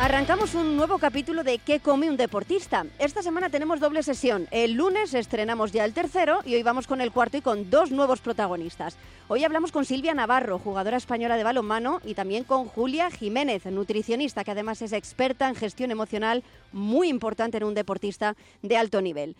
Arrancamos un nuevo capítulo de ¿Qué come un deportista? Esta semana tenemos doble sesión. El lunes estrenamos ya el tercero y hoy vamos con el cuarto y con dos nuevos protagonistas. Hoy hablamos con Silvia Navarro, jugadora española de balonmano, y también con Julia Jiménez, nutricionista, que además es experta en gestión emocional, muy importante en un deportista de alto nivel.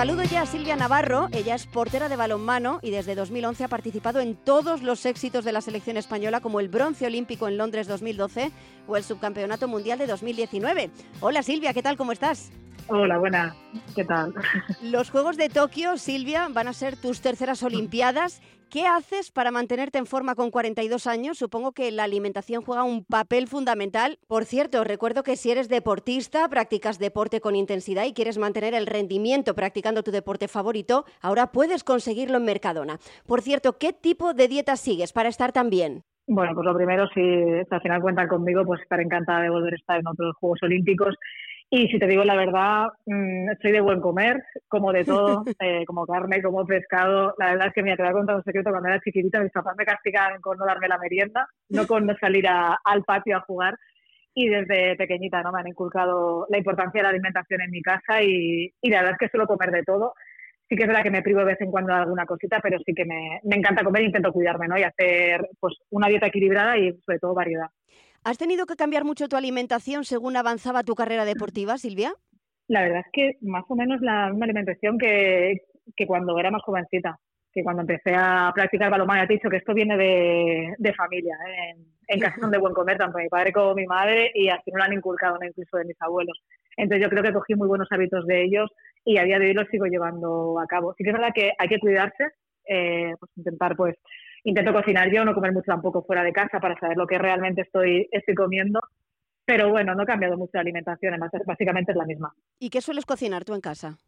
Saludo ya a Silvia Navarro, ella es portera de balonmano y desde 2011 ha participado en todos los éxitos de la selección española como el bronce olímpico en Londres 2012 o el subcampeonato mundial de 2019. Hola Silvia, ¿qué tal? ¿Cómo estás? Hola, buena. ¿Qué tal? Los Juegos de Tokio, Silvia, van a ser tus terceras Olimpiadas. ¿Qué haces para mantenerte en forma con 42 años? Supongo que la alimentación juega un papel fundamental. Por cierto, recuerdo que si eres deportista, practicas deporte con intensidad y quieres mantener el rendimiento practicando tu deporte favorito, ahora puedes conseguirlo en Mercadona. Por cierto, ¿qué tipo de dieta sigues para estar tan bien? Bueno, pues lo primero, si al final cuentan conmigo, pues estar encantada de volver a estar en otros Juegos Olímpicos y si te digo la verdad, mm, soy de buen comer, como de todo, eh, como carne, como pescado. La verdad es que, me te voy a contar un secreto, cuando era chiquitita mis papás me castigaban con no darme la merienda, no con no salir al patio a jugar. Y desde pequeñita ¿no? me han inculcado la importancia de la alimentación en mi casa y, y la verdad es que suelo comer de todo. Sí que es verdad que me privo de vez en cuando de alguna cosita, pero sí que me, me encanta comer e intento cuidarme ¿no? y hacer pues, una dieta equilibrada y sobre todo variedad. ¿Has tenido que cambiar mucho tu alimentación según avanzaba tu carrera deportiva, Silvia? La verdad es que más o menos la misma alimentación que, cuando era más jovencita, que cuando empecé a practicar balonmano. Te he dicho que esto viene de, familia. ¿eh? En, casa son de buen comer, tanto mi padre como mi madre, y así no lo han inculcado incluso de mis abuelos. Entonces yo creo que cogí muy buenos hábitos de ellos y a día de hoy los sigo llevando a cabo. Sí que es verdad que hay que cuidarse, eh, pues intentar pues intento cocinar yo, no comer mucho tampoco fuera de casa para saber lo que realmente estoy, estoy comiendo. Pero bueno, no he cambiado mucho la alimentación, básicamente es la misma. ¿Y qué sueles cocinar tú en casa?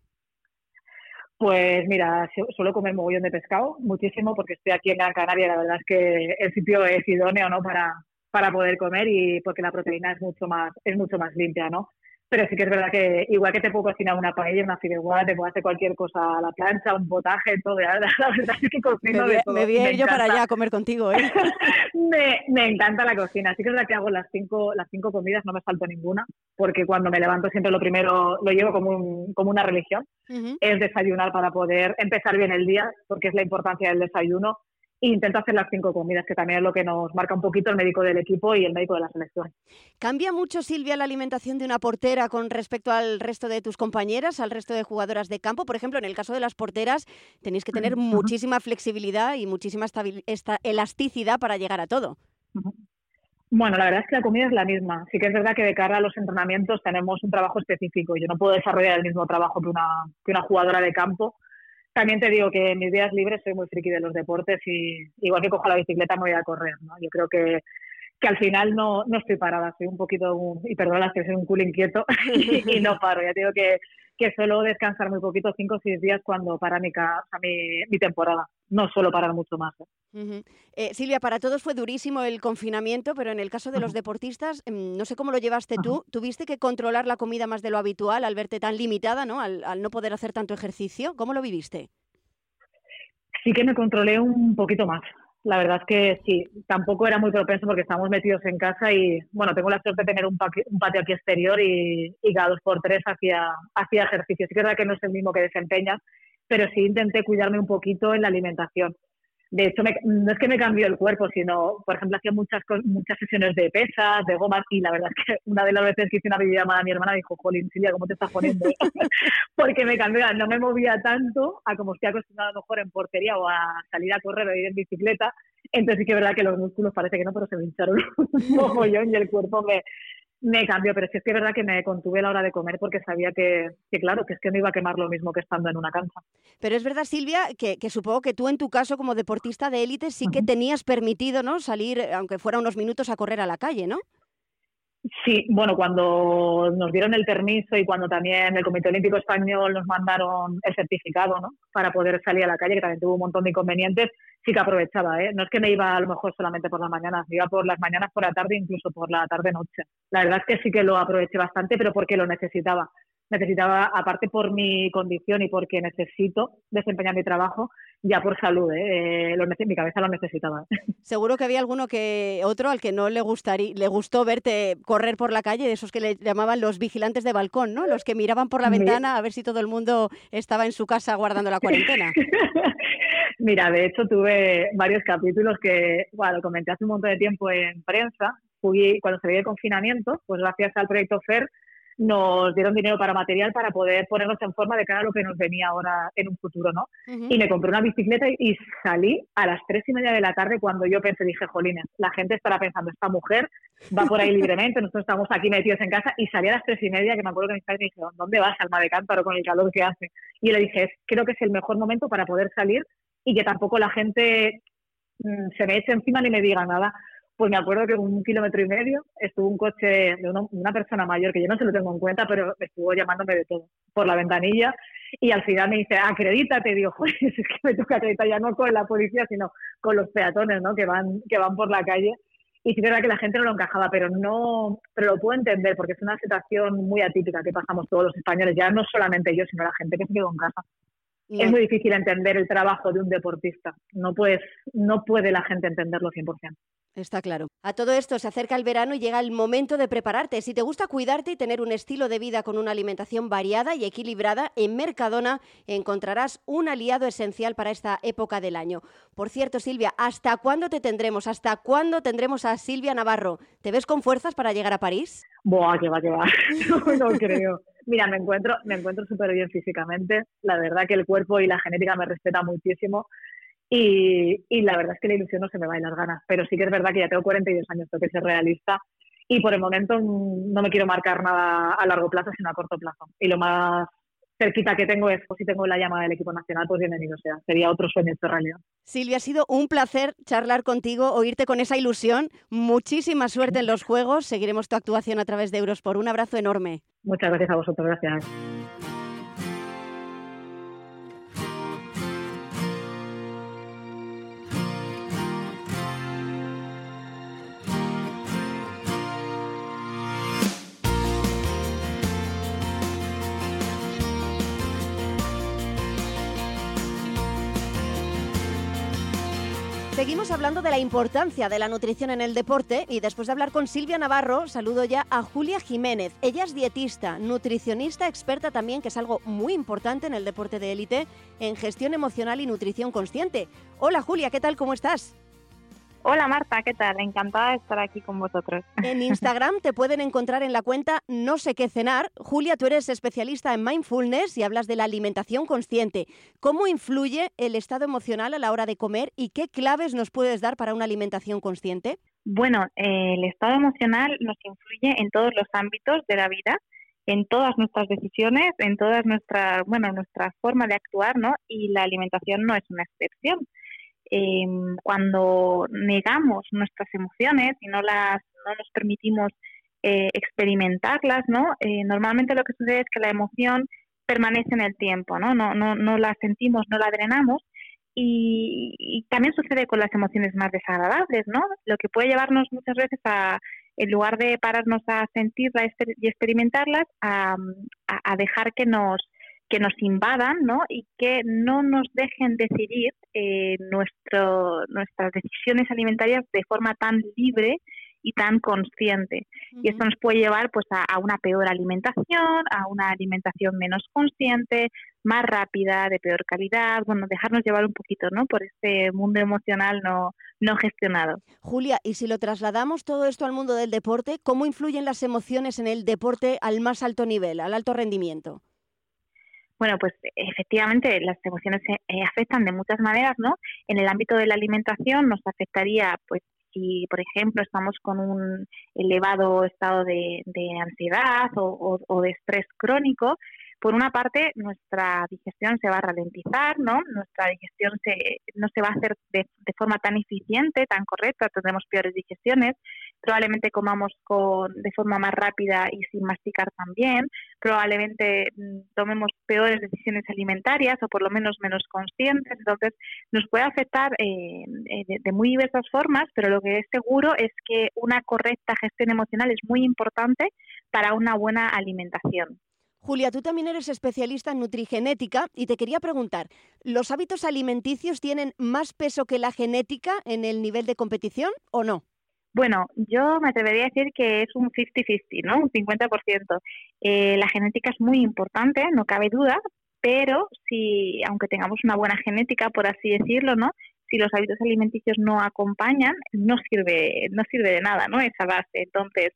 Pues mira, suelo comer mogollón de pescado, muchísimo, porque estoy aquí en Gran Canaria, la verdad es que el sitio es idóneo, ¿no? Para, para poder comer y porque la proteína es mucho más, es mucho más limpia, ¿no? Pero sí que es verdad que igual que te puedo cocinar una paella, una fideuá, te puedo hacer cualquier cosa a la plancha, un potaje, todo. La verdad es que cocino me, de todo. Me voy a ir yo para allá a comer contigo, ¿eh? me, me, encanta la cocina. Sí que es verdad que hago las cinco, las cinco comidas, no me falto ninguna, porque cuando me levanto siempre lo primero lo llevo como, un, como una religión. Uh -huh. Es desayunar para poder empezar bien el día, porque es la importancia del desayuno intento hacer las cinco comidas, que también es lo que nos marca un poquito el médico del equipo y el médico de la selección. ¿Cambia mucho, Silvia, la alimentación de una portera con respecto al resto de tus compañeras, al resto de jugadoras de campo? Por ejemplo, en el caso de las porteras, tenéis que tener muchísima flexibilidad y muchísima esta elasticidad para llegar a todo. Bueno, la verdad es que la comida es la misma. Sí que es verdad que de cara a los entrenamientos tenemos un trabajo específico. Yo no puedo desarrollar el mismo trabajo que una, que una jugadora de campo, también te digo que en mis días libres soy muy friki de los deportes y igual que cojo la bicicleta me voy a correr, ¿no? Yo creo que, que al final no, no estoy parada, soy un poquito, un, y perdona que soy un culo inquieto y, y, no paro, ya te digo que, que suelo descansar muy poquito, cinco o seis días cuando para mi, o sea, mi, mi temporada no suelo parar mucho más. ¿eh? Uh -huh. eh, Silvia, para todos fue durísimo el confinamiento, pero en el caso de los deportistas, no sé cómo lo llevaste tú, ¿tuviste que controlar la comida más de lo habitual al verte tan limitada, ¿no? Al, al, no poder hacer tanto ejercicio? ¿Cómo lo viviste? Sí que me controlé un poquito más. La verdad es que sí, tampoco era muy propenso porque estábamos metidos en casa y, bueno, tengo la suerte de tener un, un patio aquí exterior y, y, cada dos por tres hacía, hacía ejercicio. Sí que es verdad que no es el mismo que desempeñas, pero sí intenté cuidarme un poquito en la alimentación. De hecho, me, no es que me cambió el cuerpo, sino, por ejemplo, hacía muchas muchas sesiones de pesas, de gomas, y la verdad es que una de las veces que hice una videollamada a mi hermana dijo, Jolín, Silvia, ¿cómo te estás poniendo? Porque me cambió, no me movía tanto a como estoy acostumbrada a lo mejor en portería o a salir a correr o ir en bicicleta. Entonces sí que es verdad que los músculos parece que no, pero se me hincharon un yo y el cuerpo me, me cambió, pero sí es que es verdad que me contuve a la hora de comer porque sabía que, que, claro, que es que no iba a quemar lo mismo que estando en una cancha. Pero es verdad, Silvia, que, que supongo que tú en tu caso como deportista de élite sí que uh -huh. tenías permitido, ¿no? Salir, aunque fuera unos minutos, a correr a la calle, ¿no? Sí, bueno, cuando nos dieron el permiso y cuando también el Comité Olímpico Español nos mandaron el certificado, ¿no? Para poder salir a la calle, que también tuvo un montón de inconvenientes, sí que aprovechaba, ¿eh? No es que me iba a lo mejor solamente por las mañanas, iba por las mañanas, por la tarde, incluso por la tarde-noche. La verdad es que sí que lo aproveché bastante, pero porque lo necesitaba necesitaba, aparte por mi condición y porque necesito desempeñar mi trabajo, ya por salud, ¿eh? eh mi cabeza lo necesitaba. Seguro que había alguno que otro al que no le gustaría, le gustó verte correr por la calle, de esos que le llamaban los vigilantes de balcón, ¿no? Los que miraban por la ventana a ver si todo el mundo estaba en su casa guardando la cuarentena. Mira, de hecho tuve varios capítulos que, bueno, comenté hace un montón de tiempo en prensa. Fui, cuando se veía el confinamiento, pues gracias al proyecto FER nos dieron dinero para material para poder ponernos en forma de cara a lo que nos venía ahora en un futuro, ¿no? Y me compré una bicicleta y salí a las tres y media de la tarde cuando yo pensé, dije, jolines, la gente estará pensando, esta mujer va por ahí libremente, nosotros estamos aquí metidos en casa y salí a las tres y media, que me acuerdo que mis padres me dijeron, ¿dónde vas, alma de cántaro, con el calor que hace? Y yo le dije, creo que es el mejor momento para poder salir y que tampoco la gente mm, se me eche encima ni me diga nada pues me acuerdo que un kilómetro y medio estuvo un coche de una, persona mayor, que yo no se lo tengo en cuenta, pero estuvo llamándome de todo por la ventanilla y al final me dice, acredítate, digo, joder, es que me toca acreditar ya no con la policía, sino con los peatones, ¿no? Que van, que van por la calle. Y sí verdad que la gente no lo encajaba, pero no, pero lo puedo entender porque es una situación muy atípica que pasamos todos los españoles, ya no solamente yo, sino la gente que se quedó en casa. Es muy difícil entender el trabajo de un deportista. No, puedes, no puede la gente entenderlo 100%. Está claro. A todo esto se acerca el verano y llega el momento de prepararte. Si te gusta cuidarte y tener un estilo de vida con una alimentación variada y equilibrada, en Mercadona encontrarás un aliado esencial para esta época del año. Por cierto, Silvia, ¿hasta cuándo te tendremos? ¿Hasta cuándo tendremos a Silvia Navarro? ¿Te ves con fuerzas para llegar a París? Buah, que va, que va. no, no creo. Mira, me encuentro, me encuentro súper bien físicamente. La verdad que el cuerpo y la genética me respeta muchísimo. Y, y, la verdad es que la ilusión no se me va en las ganas. Pero sí que es verdad que ya tengo 42 años, tengo que ser realista. Y por el momento no me quiero marcar nada a largo plazo, sino a corto plazo. Y lo más cerquita que tengo es, pues si tengo la llamada del equipo nacional, pues bienvenido sea. Sería otro sueño de realidad. Silvia, ha sido un placer charlar contigo, oírte con esa ilusión. Muchísima suerte en los Juegos. Seguiremos tu actuación a través de Eurosport. Un abrazo enorme. Muchas gracias a vosotros. Gracias. Seguimos hablando de la importancia de la nutrición en el deporte y después de hablar con Silvia Navarro, saludo ya a Julia Jiménez. Ella es dietista, nutricionista, experta también, que es algo muy importante en el deporte de élite, en gestión emocional y nutrición consciente. Hola Julia, ¿qué tal? ¿Cómo estás? Hola Marta, ¿qué tal? Encantada de estar aquí con vosotros. En Instagram te pueden encontrar en la cuenta No sé qué cenar. Julia, tú eres especialista en mindfulness y hablas de la alimentación consciente. ¿Cómo influye el estado emocional a la hora de comer y qué claves nos puedes dar para una alimentación consciente? Bueno, eh, el estado emocional nos influye en todos los ámbitos de la vida, en todas nuestras decisiones, en todas nuestra, bueno, nuestra forma de actuar, ¿no? Y la alimentación no es una excepción. Em, cuando negamos nuestras emociones y no las no nos permitimos eh, experimentarlas, ¿no? Eh, normalmente lo que sucede es que la emoción permanece en el tiempo, ¿no? No, no, no la sentimos, no la drenamos y, también sucede con las emociones más desagradables, ¿no? Lo que puede llevarnos muchas veces a, en lugar de pararnos a sentirlas y experimentarlas, a, a dejar que nos que nos invadan ¿no? y que no nos dejen decidir eh, nuestro, nuestras decisiones alimentarias de forma tan libre y tan consciente. Y esto nos puede llevar pues a, una peor alimentación, a una alimentación menos consciente, más rápida, de peor calidad, bueno, dejarnos llevar un poquito, ¿no? por este mundo emocional no, no gestionado. Julia, y si lo trasladamos todo esto al mundo del deporte, ¿cómo influyen las emociones en el deporte al más alto nivel, al alto rendimiento? Bueno, pues efectivamente las emociones eh, afectan de muchas maneras, ¿no? En el ámbito de la alimentación nos afectaría, pues, si por ejemplo estamos con un elevado estado de, ansiedad o, de estrés crónico, por una parte nuestra digestión se va a ralentizar, ¿no? Nuestra digestión se, no se va a hacer de, de forma tan eficiente, tan correcta, tendremos peores digestiones, probablemente comamos con, de forma más rápida y sin masticar también, probablemente mm, tomemos peores decisiones alimentarias o por lo menos menos conscientes, entonces nos puede afectar eh, eh, de, muy diversas formas, pero lo que es seguro es que una correcta gestión emocional es muy importante para una buena alimentación. Julia, tú también eres especialista en nutrigenética y te quería preguntar, ¿los hábitos alimenticios tienen más peso que la genética en el nivel de competición o no? Bueno, yo me atrevería a decir que es un 50-50, ¿no? Un 50%. Eh, la genética es muy importante, no cabe duda, pero si, aunque tengamos una buena genética, por así decirlo, ¿no? Si los hábitos alimenticios no acompañan, no sirve, no sirve de nada, ¿no? Esa base. Entonces,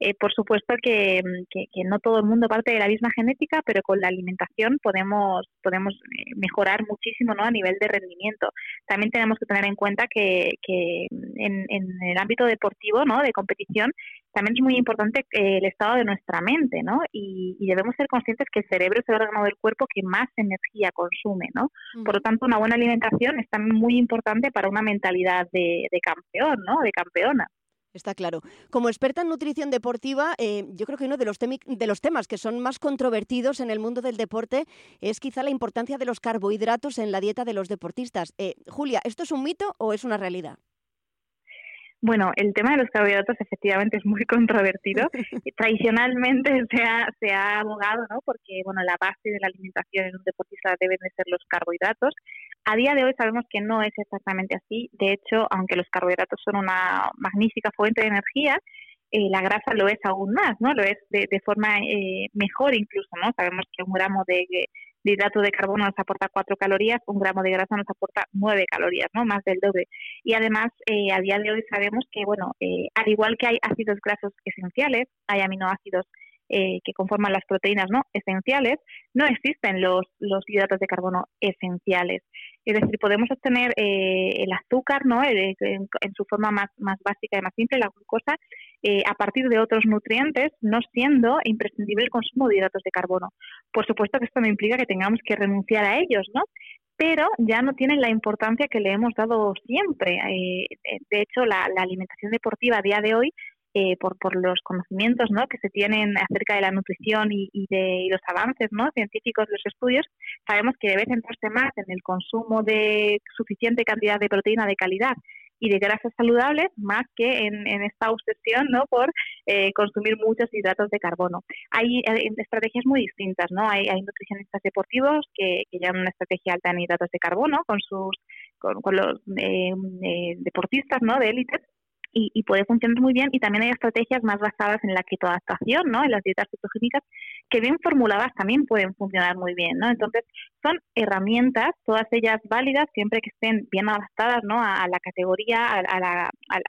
eh, por supuesto mm, que, que, no todo el mundo parte de la misma genética, pero con la alimentación podemos, podemos eh, mejorar muchísimo ¿no? a nivel de rendimiento. También tenemos que tener en cuenta que, que en, en, el ámbito deportivo, ¿no? de competición, también es muy importante eh, el estado de nuestra mente, ¿no? Y, debemos ser conscientes que el cerebro es el órgano del cuerpo que más energía consume, ¿no? Por lo tanto, una buena alimentación es también muy importante para una mentalidad de, de campeón, ¿no? De campeona. Está claro. Como experta en nutrición deportiva, eh, yo creo que uno de los, de los temas que son más controvertidos en el mundo del deporte es quizá la importancia de los carbohidratos en la dieta de los deportistas. Eh, Julia, ¿esto es un mito o es una realidad? Bueno, el tema de los carbohidratos efectivamente es muy controvertido. Tradicionalmente se ha, se ha abogado, ¿no? Porque, bueno, la base de la alimentación en un deportista deben de ser los carbohidratos. A día de hoy sabemos que no es exactamente así. De hecho, aunque los carbohidratos son una magnífica fuente de energía, eh, la grasa lo es aún más, ¿no? Lo es de, de forma eh, mejor incluso, ¿no? Sabemos que un gramo de, hidrato de carbono nos aporta 4 calorías, un gramo de grasa nos aporta 9 calorías, ¿no? Más del doble. Y además, eh, a día de hoy sabemos que, bueno, eh, al igual que hay ácidos grasos esenciales, hay aminoácidos eh, que conforman las proteínas no esenciales, no existen los, hidratos de carbono esenciales. Es decir, podemos obtener eh, el azúcar ¿no? En, su forma más, más básica y más simple, la glucosa, eh, a partir de otros nutrientes, no siendo imprescindible el consumo de hidratos de carbono. Por supuesto que esto no implica que tengamos que renunciar a ellos, ¿no? pero ya no tienen la importancia que le hemos dado siempre. Eh, de hecho, la, alimentación deportiva a día de hoy eh, por, por los conocimientos ¿no? que se tienen acerca de la nutrición y, de los avances ¿no? científicos, los estudios, sabemos que debe centrarse más en el consumo de suficiente cantidad de proteína de calidad y de grasas saludables más que en, esta obsesión ¿no? por eh, consumir muchos hidratos de carbono. Hay eh, estrategias muy distintas, ¿no? Hay, hay nutricionistas deportivos que, que, llevan una estrategia alta en hidratos de carbono con sus con, con los deportistas ¿no? de élite y, puede funcionar muy bien. Y también hay estrategias más basadas en la ketoadaptación, ¿no? En las dietas cetogénicas, que bien formuladas también pueden funcionar muy bien, ¿no? Entonces, son herramientas, todas ellas válidas, siempre que estén bien adaptadas, ¿no? A, la categoría, a, la, al,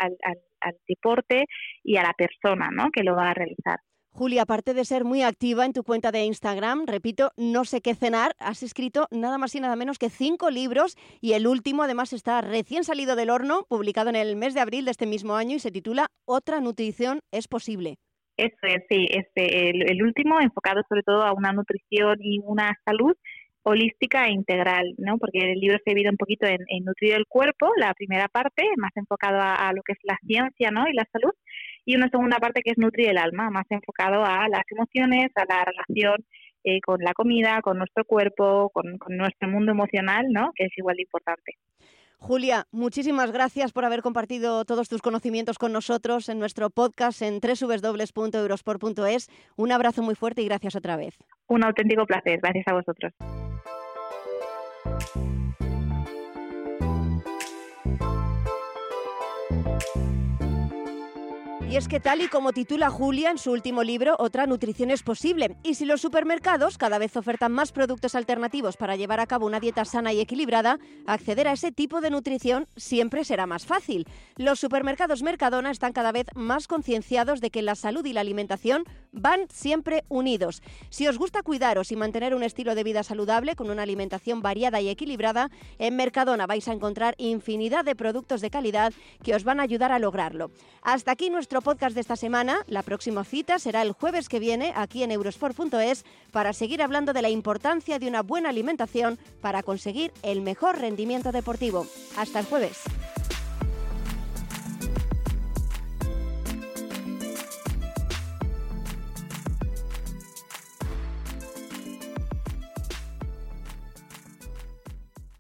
al deporte y a la persona, ¿no? Que lo va a realizar. Julia, aparte de ser muy activa en tu cuenta de Instagram, repito, no sé qué cenar, has escrito nada más y nada menos que cinco libros y el último además está recién salido del horno, publicado en el mes de abril de este mismo año y se titula Otra nutrición es posible. Eso es, sí, este, el, último enfocado sobre todo a una nutrición y una salud holística e integral, ¿no? Porque el libro se divide un poquito en, nutrir el cuerpo, la primera parte, más enfocado a, a, lo que es la ciencia, ¿no? Y la salud, y una segunda parte que es nutrir el alma, más enfocado a las emociones, a la relación eh, con la comida, con nuestro cuerpo, con, nuestro mundo emocional, ¿no? que es igual de importante. Julia, muchísimas gracias por haber compartido todos tus conocimientos con nosotros en nuestro podcast en www.eurosport.es. Un abrazo muy fuerte y gracias otra vez. Un auténtico placer. Gracias a vosotros. Y es que tal y como titula Julia en su último libro, otra nutrición es posible. Y si los supermercados cada vez ofertan más productos alternativos para llevar a cabo una dieta sana y equilibrada, acceder a ese tipo de nutrición siempre será más fácil. Los supermercados Mercadona están cada vez más concienciados de que la salud y la alimentación van siempre unidos. Si os gusta cuidaros y mantener un estilo de vida saludable con una alimentación variada y equilibrada, en Mercadona vais a encontrar infinidad de productos de calidad que os van a ayudar a lograrlo. Hasta aquí nuestro podcast de esta semana. La próxima cita será el jueves que viene aquí en eurosport.es para seguir hablando de la importancia de una buena alimentación para conseguir el mejor rendimiento deportivo. Hasta el jueves.